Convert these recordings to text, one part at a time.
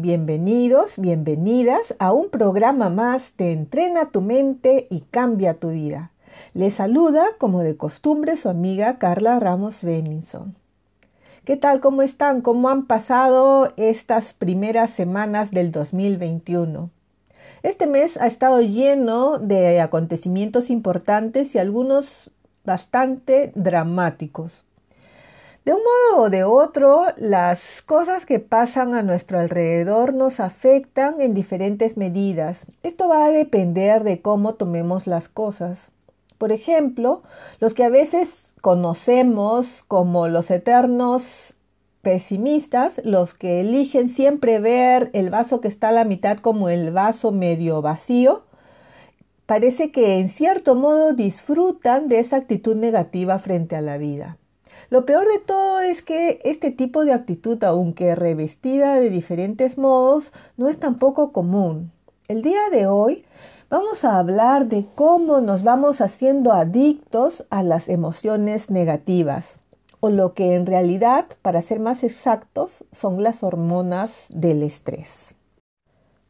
bienvenidos, bienvenidas a un programa más de Entrena tu mente y cambia tu vida. Les saluda, como de costumbre, su amiga Carla Ramos Benningson. ¿Qué tal? ¿Cómo están? ¿Cómo han pasado estas primeras semanas del 2021? Este mes ha estado lleno de acontecimientos importantes y algunos bastante dramáticos. De un modo o de otro, las cosas que pasan a nuestro alrededor nos afectan en diferentes medidas. Esto va a depender de cómo tomemos las cosas. Por ejemplo, los que a veces conocemos como los eternos pesimistas, los que eligen siempre ver el vaso que está a la mitad como el vaso medio vacío, parece que en cierto modo disfrutan de esa actitud negativa frente a la vida. Lo peor de todo es que este tipo de actitud, aunque revestida de diferentes modos, no es tampoco común. El día de hoy vamos a hablar de cómo nos vamos haciendo adictos a las emociones negativas, o lo que en realidad, para ser más exactos, son las hormonas del estrés.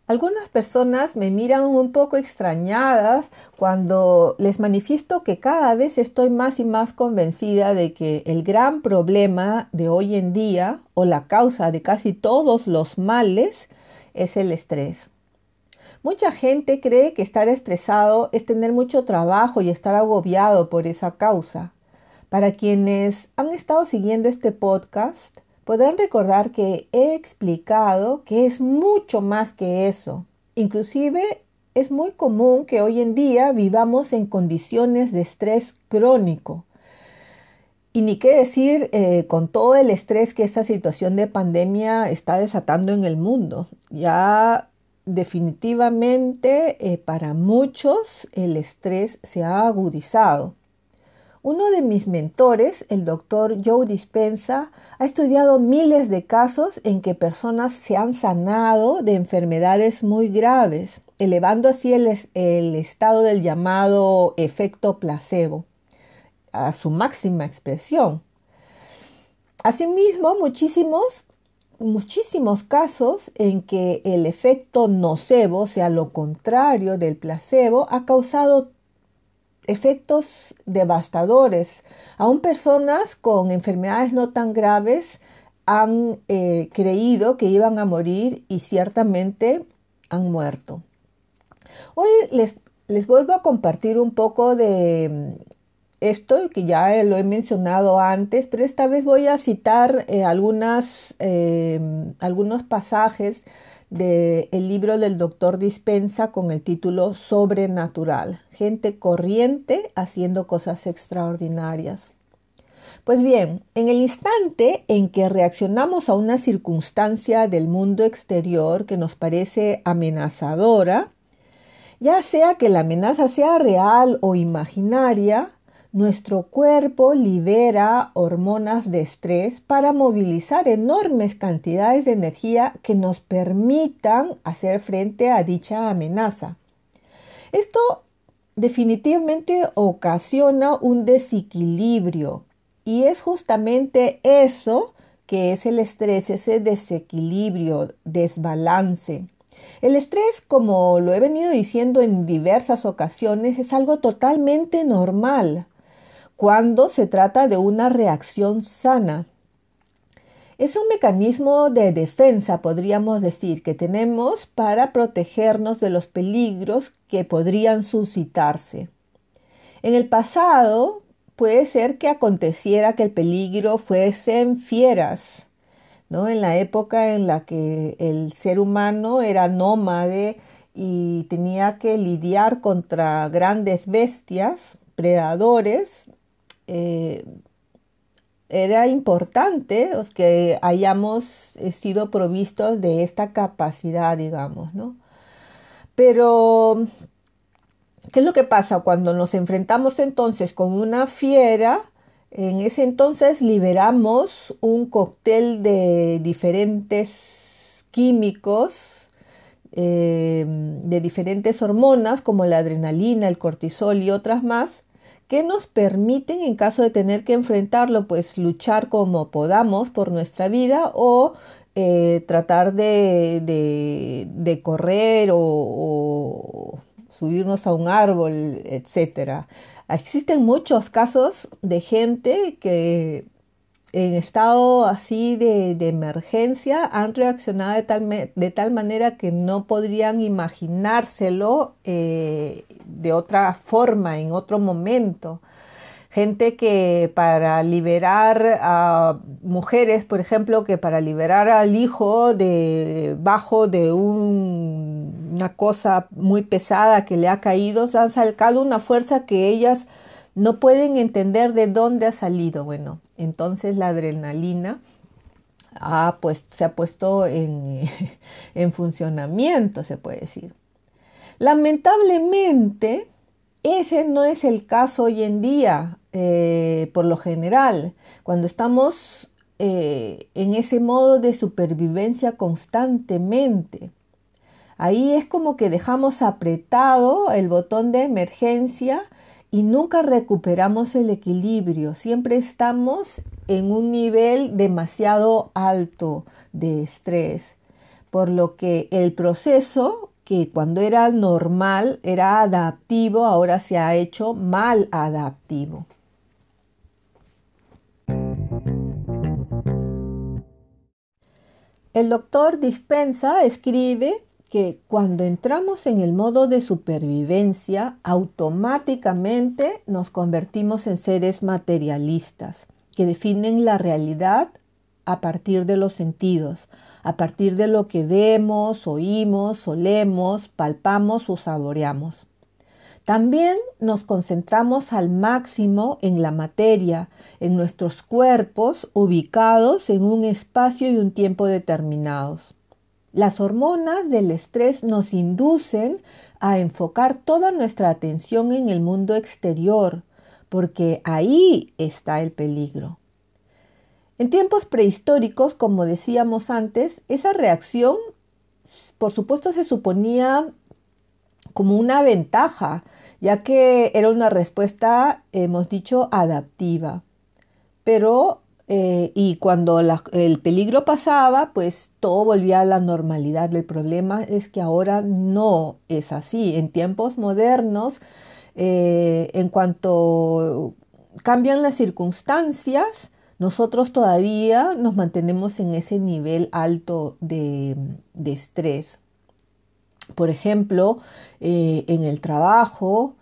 Algunas personas me miran un poco extrañadas cuando les manifiesto que cada vez estoy más y más convencida de que el gran problema de hoy en día o la causa de casi todos los males es el estrés. Mucha gente cree que estar estresado es tener mucho trabajo y estar agobiado por esa causa. Para quienes han estado siguiendo este podcast, podrán recordar que he explicado que es mucho más que eso. Inclusive es muy común que hoy en día vivamos en condiciones de estrés crónico. Y ni qué decir eh, con todo el estrés que esta situación de pandemia está desatando en el mundo. Ya definitivamente eh, para muchos el estrés se ha agudizado. Uno de mis mentores, el doctor Joe Dispensa, ha estudiado miles de casos en que personas se han sanado de enfermedades muy graves, elevando así el, el estado del llamado efecto placebo a su máxima expresión. Asimismo, muchísimos muchísimos casos en que el efecto nocebo, o sea, lo contrario del placebo, ha causado efectos devastadores. Aún personas con enfermedades no tan graves han eh, creído que iban a morir y ciertamente han muerto. Hoy les, les vuelvo a compartir un poco de mm, esto que ya lo he mencionado antes, pero esta vez voy a citar eh, algunas, eh, algunos pasajes del libro del doctor Dispensa con el título Sobrenatural, gente corriente haciendo cosas extraordinarias. Pues bien, en el instante en que reaccionamos a una circunstancia del mundo exterior que nos parece amenazadora, ya sea que la amenaza sea real o imaginaria, nuestro cuerpo libera hormonas de estrés para movilizar enormes cantidades de energía que nos permitan hacer frente a dicha amenaza. Esto definitivamente ocasiona un desequilibrio y es justamente eso que es el estrés, ese desequilibrio, desbalance. El estrés, como lo he venido diciendo en diversas ocasiones, es algo totalmente normal cuando se trata de una reacción sana. Es un mecanismo de defensa, podríamos decir, que tenemos para protegernos de los peligros que podrían suscitarse. En el pasado puede ser que aconteciera que el peligro fuesen fieras, ¿no? En la época en la que el ser humano era nómade y tenía que lidiar contra grandes bestias, predadores, eh, era importante que hayamos eh, sido provistos de esta capacidad, digamos, ¿no? Pero, ¿qué es lo que pasa cuando nos enfrentamos entonces con una fiera? En ese entonces liberamos un cóctel de diferentes químicos, eh, de diferentes hormonas como la adrenalina, el cortisol y otras más, que nos permiten en caso de tener que enfrentarlo, pues luchar como podamos por nuestra vida o eh, tratar de, de, correr o, o, subirnos a un árbol, etc. Existen muchos casos de gente que en estado así de, de emergencia han reaccionado de tal, de tal, manera que no podrían imaginárselo eh, de otra forma, en otro momento. Gente que para liberar a mujeres, por ejemplo, que para liberar al hijo de bajo de un, una cosa muy pesada que le ha caído, se han sacado una fuerza que ellas no pueden entender de dónde ha salido. Bueno, entonces la adrenalina ha puesto, se ha puesto en, en funcionamiento, se puede decir. Lamentablemente, ese no es el caso hoy en día, eh, por lo general, cuando estamos eh, en ese modo de supervivencia constantemente. Ahí es como que dejamos apretado el botón de emergencia y nunca recuperamos el equilibrio, siempre estamos en un nivel demasiado alto de estrés, por lo que el proceso que cuando era normal, era adaptivo, ahora se ha hecho mal adaptivo. El doctor Dispensa escribe que cuando entramos en el modo de supervivencia, automáticamente nos convertimos en seres materialistas, que definen la realidad a partir de los sentidos, a partir de lo que vemos, oímos, olemos, palpamos o saboreamos. También nos concentramos al máximo en la materia, en nuestros cuerpos ubicados en un espacio y un tiempo determinados. Las hormonas del estrés nos inducen a enfocar toda nuestra atención en el mundo exterior, porque ahí está el peligro. En tiempos prehistóricos, como decíamos antes, esa reacción, por supuesto, se suponía como una ventaja, ya que era una respuesta, hemos dicho, adaptiva. Pero eh, y cuando el peligro pasaba, pues todo volvía a la normalidad. El problema es que ahora no es así. En tiempos modernos, eh, en cuanto cambian las circunstancias, nosotros todavía nos mantenemos en ese nivel alto de, estrés. Por ejemplo, eh, en el trabajo,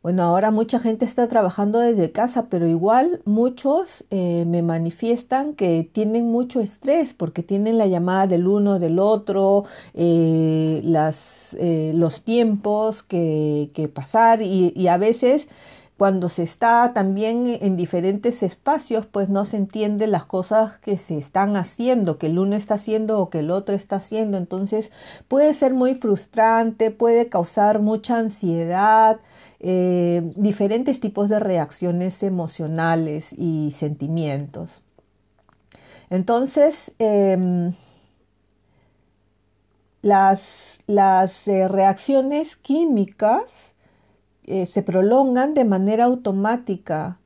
bueno, ahora mucha gente está trabajando desde casa, pero igual muchos eh, me manifiestan que tienen mucho estrés porque tienen la llamada del uno, del otro, eh, las, eh, los tiempos que, pasar y a veces cuando se está también en diferentes espacios, pues no se entiende las cosas que se están haciendo, que el uno está haciendo o que el otro está haciendo. Entonces puede ser muy frustrante, puede causar mucha ansiedad, eh, diferentes tipos de reacciones emocionales y sentimientos. Entonces, em, las, las eh, reacciones químicas eh, se prolongan de manera automática.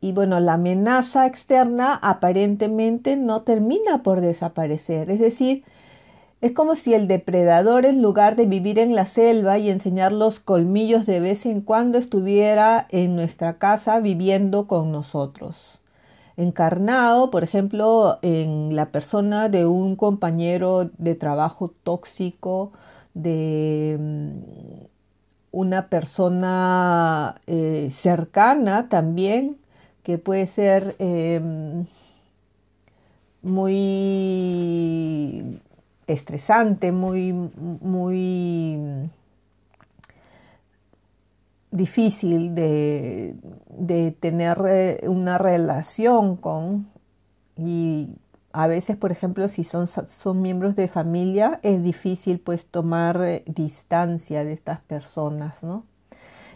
Y bueno, la amenaza externa aparentemente no termina por desaparecer. Es decir, es como si el depredador, en lugar de vivir en la selva y enseñar los colmillos de vez en cuando, estuviera en nuestra casa viviendo con nosotros. Encarnado, por ejemplo, en la persona de un compañero de trabajo tóxico, de mm, una persona eh, cercana también, que puede ser em, muy estresante, muy, muy difícil de, de tener eh, una relación con y a veces, por ejemplo, si son, son miembros de familia, es difícil pues tomar eh, distancia de estas personas, ¿no?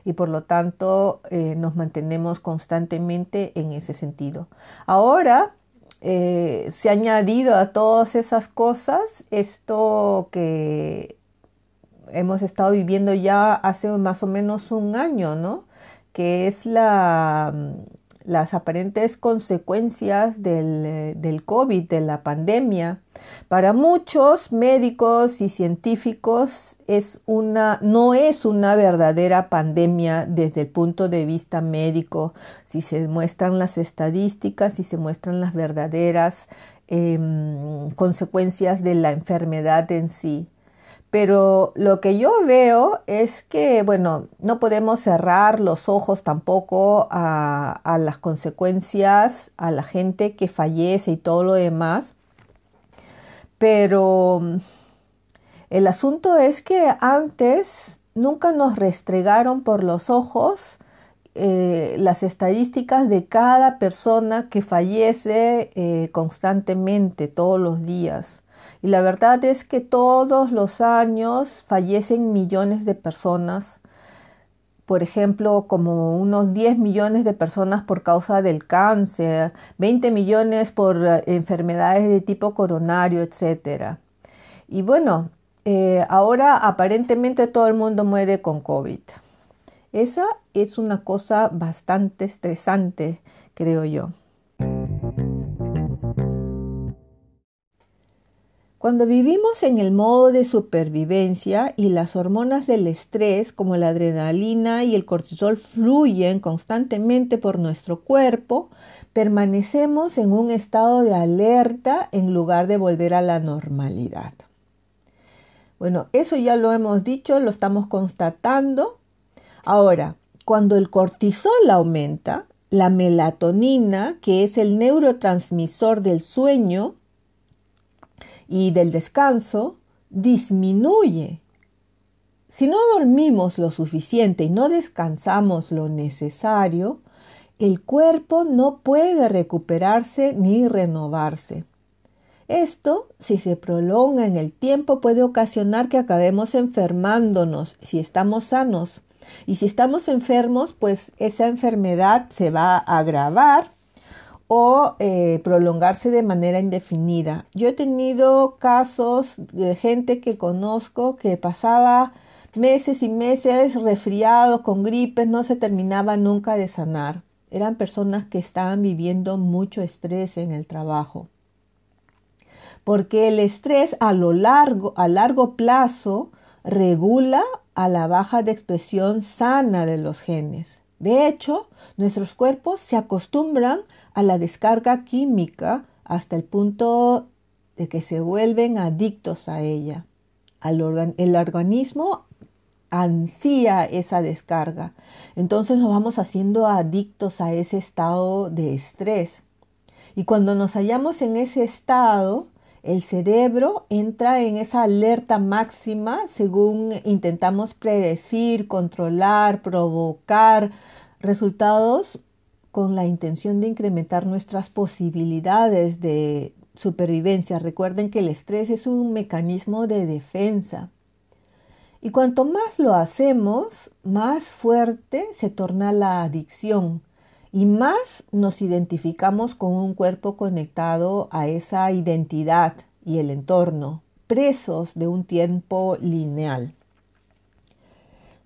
Y por lo tanto eh, nos mantenemos constantemente en ese sentido. Ahora se ha añadido a todas esas cosas esto que hemos estado viviendo ya hace más o menos un año, ¿no? Que es la, las aparentes consecuencias del, del, COVID, de la pandemia. Para muchos médicos y científicos es una, no es una verdadera pandemia desde el punto de vista médico, si se muestran las estadísticas, si se muestran las verdaderas em, consecuencias de la enfermedad en sí. Pero lo que yo veo es que, bueno, no podemos cerrar los ojos tampoco a, las consecuencias, a la gente que fallece y todo lo demás. Pero mm, el asunto es que antes nunca nos restregaron por los ojos eh, las estadísticas de cada persona que fallece eh, constantemente todos los días. Y la verdad es que todos los años fallecen millones de personas, por ejemplo, como unos 10 millones de personas por causa del cáncer, 20 millones por eh, enfermedades de tipo coronario, etc. Y bueno, eh, ahora aparentemente todo el mundo muere con COVID. Esa es una cosa bastante estresante, creo yo. Cuando vivimos en el modo de supervivencia y las hormonas del estrés como la adrenalina y el cortisol fluyen constantemente por nuestro cuerpo, permanecemos en un estado de alerta en lugar de volver a la normalidad. Bueno, eso ya lo hemos dicho, lo estamos constatando. Ahora, cuando el cortisol aumenta, la melatonina, que es el neurotransmisor del sueño, y del descanso disminuye. Si no dormimos lo suficiente y no descansamos lo necesario, el cuerpo no puede recuperarse ni renovarse. Esto, si se prolonga en el tiempo, puede ocasionar que acabemos enfermándonos si estamos sanos. Y si estamos enfermos, pues esa enfermedad se va a agravar o eh, prolongarse de manera indefinida. Yo he tenido casos de gente que conozco que pasaba meses y meses resfriados con gripes, no se terminaba nunca de sanar. Eran personas que estaban viviendo mucho estrés en el trabajo. Porque el estrés a lo largo, a largo plazo, regula a la baja de expresión sana de los genes. De hecho, nuestros cuerpos se acostumbran a la descarga química hasta el punto de que se vuelven adictos a ella. el organismo ansía esa descarga. Entonces nos vamos haciendo adictos a ese estado de estrés. Y cuando nos hallamos en ese estado, el cerebro entra en esa alerta máxima según intentamos predecir, controlar, provocar resultados con la intención de incrementar nuestras posibilidades de supervivencia. Recuerden que el estrés es un mecanismo de defensa. Y cuanto más lo hacemos, más fuerte se torna la adicción y más nos identificamos con un cuerpo conectado a esa identidad y el entorno, presos de un tiempo lineal.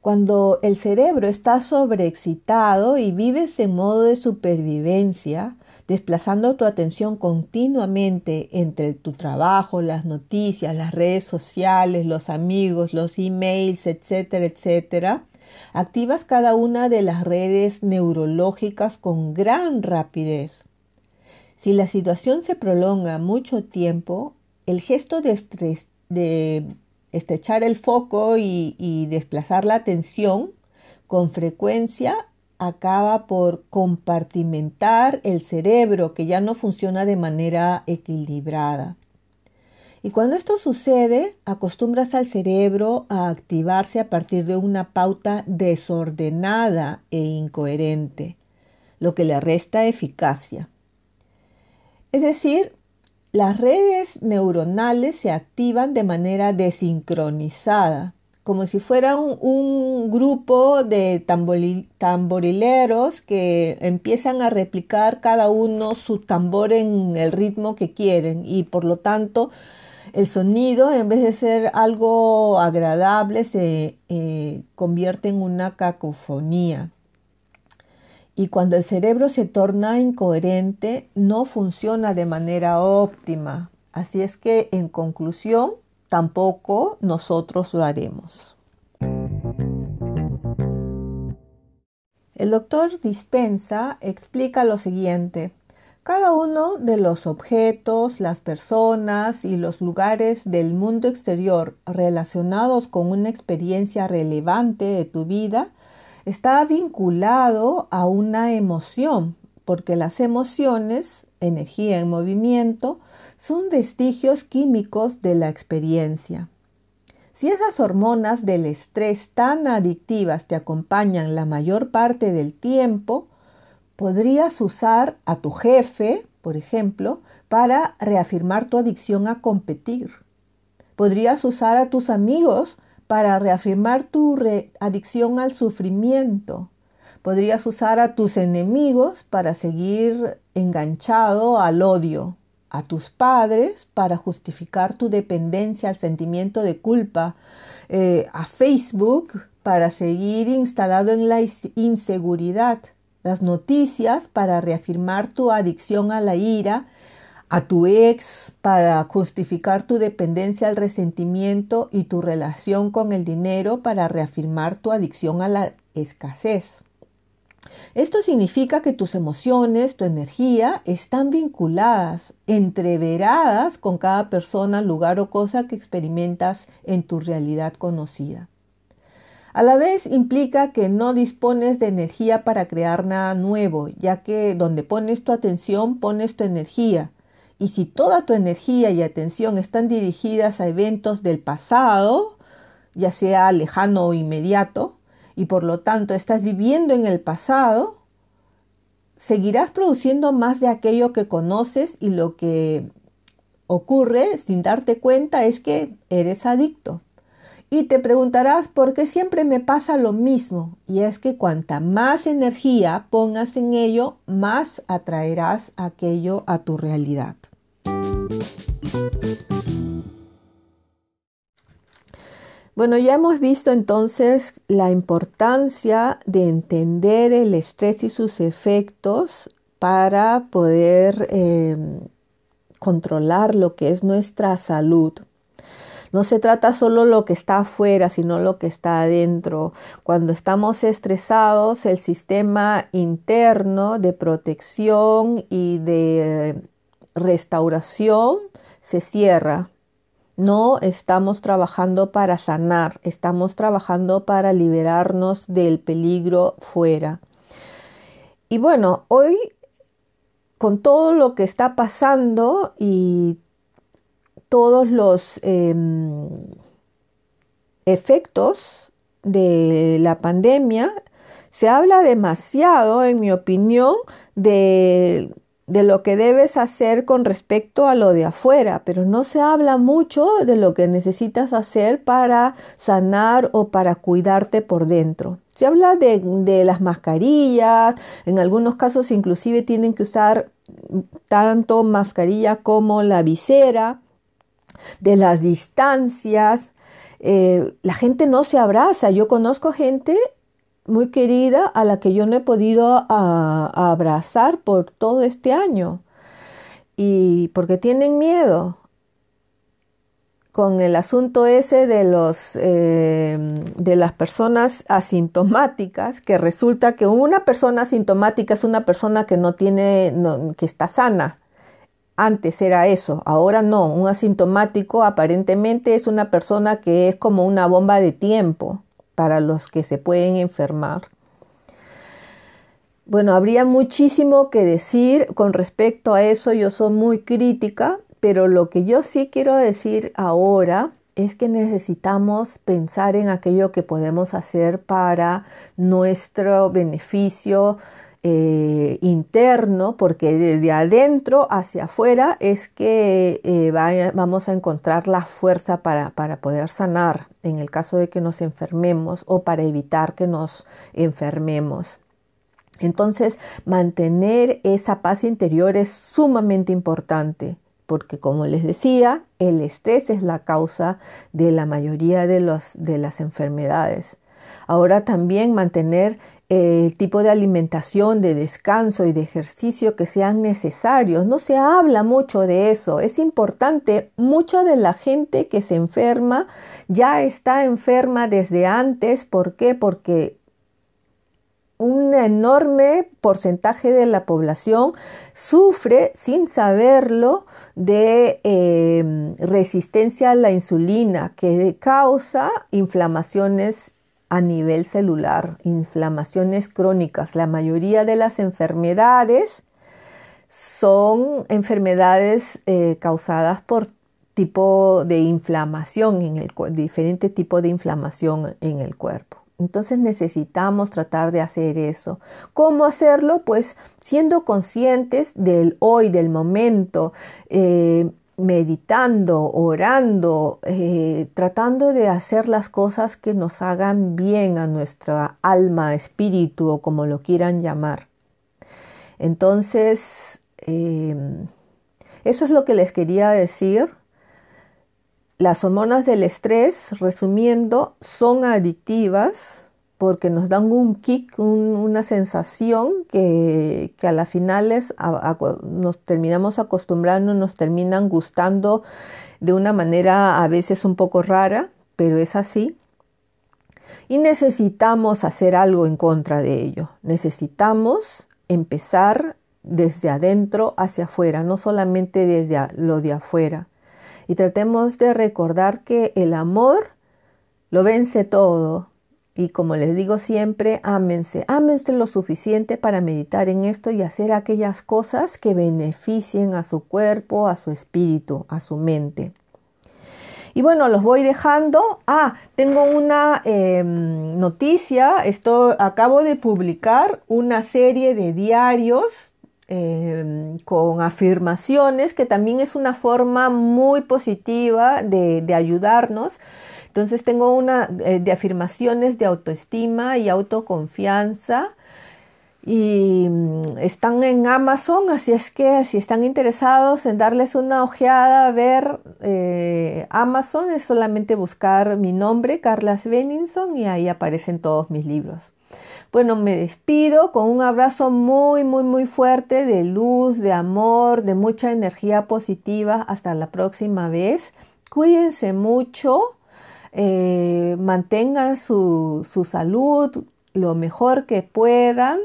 Cuando el cerebro está sobreexcitado y vives en modo de supervivencia, desplazando tu atención continuamente entre tu trabajo, las noticias, las redes sociales, los amigos, los emails, etcétera, etcétera, activas cada una de las redes neurológicas con gran rapidez. Si la situación se prolonga mucho tiempo, el gesto de, estrés, de estrechar el foco y, desplazar la atención con frecuencia acaba por compartimentar el cerebro que ya no funciona de manera equilibrada. Y cuando esto sucede, acostumbras al cerebro a activarse a partir de una pauta desordenada e incoherente, lo que le resta eficacia. Es decir, las redes neuronales se activan de manera desincronizada, como si fueran un, grupo de tamborileros que empiezan a replicar cada uno su tambor en el ritmo que quieren y por lo tanto el sonido en vez de ser algo agradable se eh, convierte en una cacofonía. Y cuando el cerebro se torna incoherente, no funciona de manera óptima. Así es que, en conclusión, tampoco nosotros lo haremos. El doctor Dispensa explica lo siguiente. Cada uno de los objetos, las personas y los lugares del mundo exterior relacionados con una experiencia relevante de tu vida está vinculado a una emoción, porque las emociones, energía en movimiento, son vestigios químicos de la experiencia. Si esas hormonas del estrés tan adictivas te acompañan la mayor parte del tiempo, podrías usar a tu jefe, por ejemplo, para reafirmar tu adicción a competir. Podrías usar a tus amigos para reafirmar tu adicción al sufrimiento. Podrías usar a tus enemigos para seguir enganchado al odio, a tus padres para justificar tu dependencia al sentimiento de culpa, eh, a Facebook para seguir instalado en la inseguridad, las noticias para reafirmar tu adicción a la ira a tu ex para justificar tu dependencia al resentimiento y tu relación con el dinero para reafirmar tu adicción a la escasez. Esto significa que tus emociones, tu energía están vinculadas, entreveradas con cada persona, lugar o cosa que experimentas en tu realidad conocida. A la vez implica que no dispones de energía para crear nada nuevo, ya que donde pones tu atención pones tu energía y si toda tu energía y atención están dirigidas a eventos del pasado, ya sea lejano o inmediato, y por lo tanto estás viviendo en el pasado, seguirás produciendo más de aquello que conoces y lo que ocurre sin darte cuenta es que eres adicto. Y te preguntarás por qué siempre me pasa lo mismo. Y es que cuanta más energía pongas en ello, más atraerás aquello a tu realidad. Bueno, ya hemos visto entonces la importancia de entender el estrés y sus efectos para poder em, controlar lo que es nuestra salud. No se trata solo lo que está afuera, sino lo que está adentro. Cuando estamos estresados, el sistema interno de protección y de restauración se cierra. No estamos trabajando para sanar, estamos trabajando para liberarnos del peligro fuera. Y bueno, hoy con todo lo que está pasando y todos los em, efectos de la pandemia, se habla demasiado, en mi opinión, de de lo que debes hacer con respecto a lo de afuera, pero no se habla mucho de lo que necesitas hacer para sanar o para cuidarte por dentro. Se habla de, las mascarillas, en algunos casos inclusive tienen que usar tanto mascarilla como la visera, de las distancias. Eh, la gente no se abraza. Yo conozco gente muy querida a la que yo no he podido abrazar por todo este año y porque tienen miedo con el asunto ese de los em, de las personas asintomáticas que resulta que una persona asintomática es una persona que no tiene que está sana antes era eso ahora no un asintomático aparentemente es una persona que es como una bomba de tiempo para los que se pueden enfermar. Bueno, habría muchísimo que decir con respecto a eso. Yo soy muy crítica pero lo que yo sí quiero decir ahora es que necesitamos pensar en aquello que podemos hacer para nuestro beneficio eh, interno, porque desde adentro hacia afuera es que eh, vamos a encontrar la fuerza para, para poder sanar en el caso de que nos enfermemos o para evitar que nos enfermemos. Entonces, mantener esa paz interior es sumamente importante porque como les decía, el estrés es la causa de la mayoría de, los, de las enfermedades. Ahora también mantener el tipo de alimentación, de descanso y de ejercicio que sean necesarios. No se habla mucho de eso. Es importante, mucha de la gente que se enferma ya está enferma desde antes. ¿Por qué? Porque un enorme porcentaje de la población sufre sin saberlo de em, resistencia a la insulina que causa inflamaciones a nivel celular, inflamaciones crónicas. La mayoría de las enfermedades son enfermedades eh, causadas por tipo de inflamación en el diferente tipo de inflamación en el cuerpo. Entonces necesitamos tratar de hacer eso. ¿Cómo hacerlo? Pues siendo conscientes del hoy, del momento, eh, meditando, orando, eh, tratando de hacer las cosas que nos hagan bien a nuestra alma, espíritu o como lo quieran llamar. Entonces, em, eso es lo que les quería decir. Las hormonas del estrés, resumiendo, son adictivas porque nos dan un kick, una sensación que, a las finales nos terminamos acostumbrando, nos terminan gustando de una manera a veces un poco rara, pero es así. Y necesitamos hacer algo en contra de ello. Necesitamos empezar desde adentro hacia afuera, no solamente desde lo de afuera y tratemos de recordar que el amor lo vence todo. Y como les digo siempre, ámense, ámense lo suficiente para meditar en esto y hacer aquellas cosas que beneficien a su cuerpo, a su espíritu, a su mente. Y bueno, los voy dejando. Ah, tengo una em, noticia. Esto acabo de publicar una serie de diarios Em, con afirmaciones, que también es una forma muy positiva de, ayudarnos. Entonces tengo una eh, de afirmaciones de autoestima y autoconfianza y mm, están en Amazon, así es que si están interesados en darles una ojeada, a ver eh, Amazon, es solamente buscar mi nombre, Carla Sveninson, y ahí aparecen todos mis libros. Bueno, me despido con un abrazo muy, muy, muy fuerte de luz, de amor, de mucha energía positiva. Hasta la próxima vez. Cuídense mucho, eh, mantengan su, salud lo mejor que puedan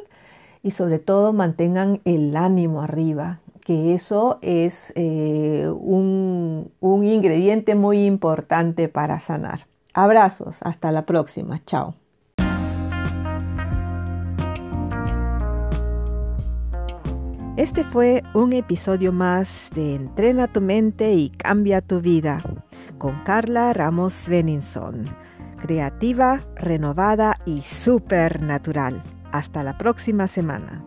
y sobre todo mantengan el ánimo arriba, que eso es eh, un ingrediente muy importante para sanar. Abrazos, hasta la próxima, chao. Este fue un episodio más de Entrena tu mente y cambia tu vida con Carla Ramos Beninson, creativa, renovada y supernatural. Hasta la próxima semana.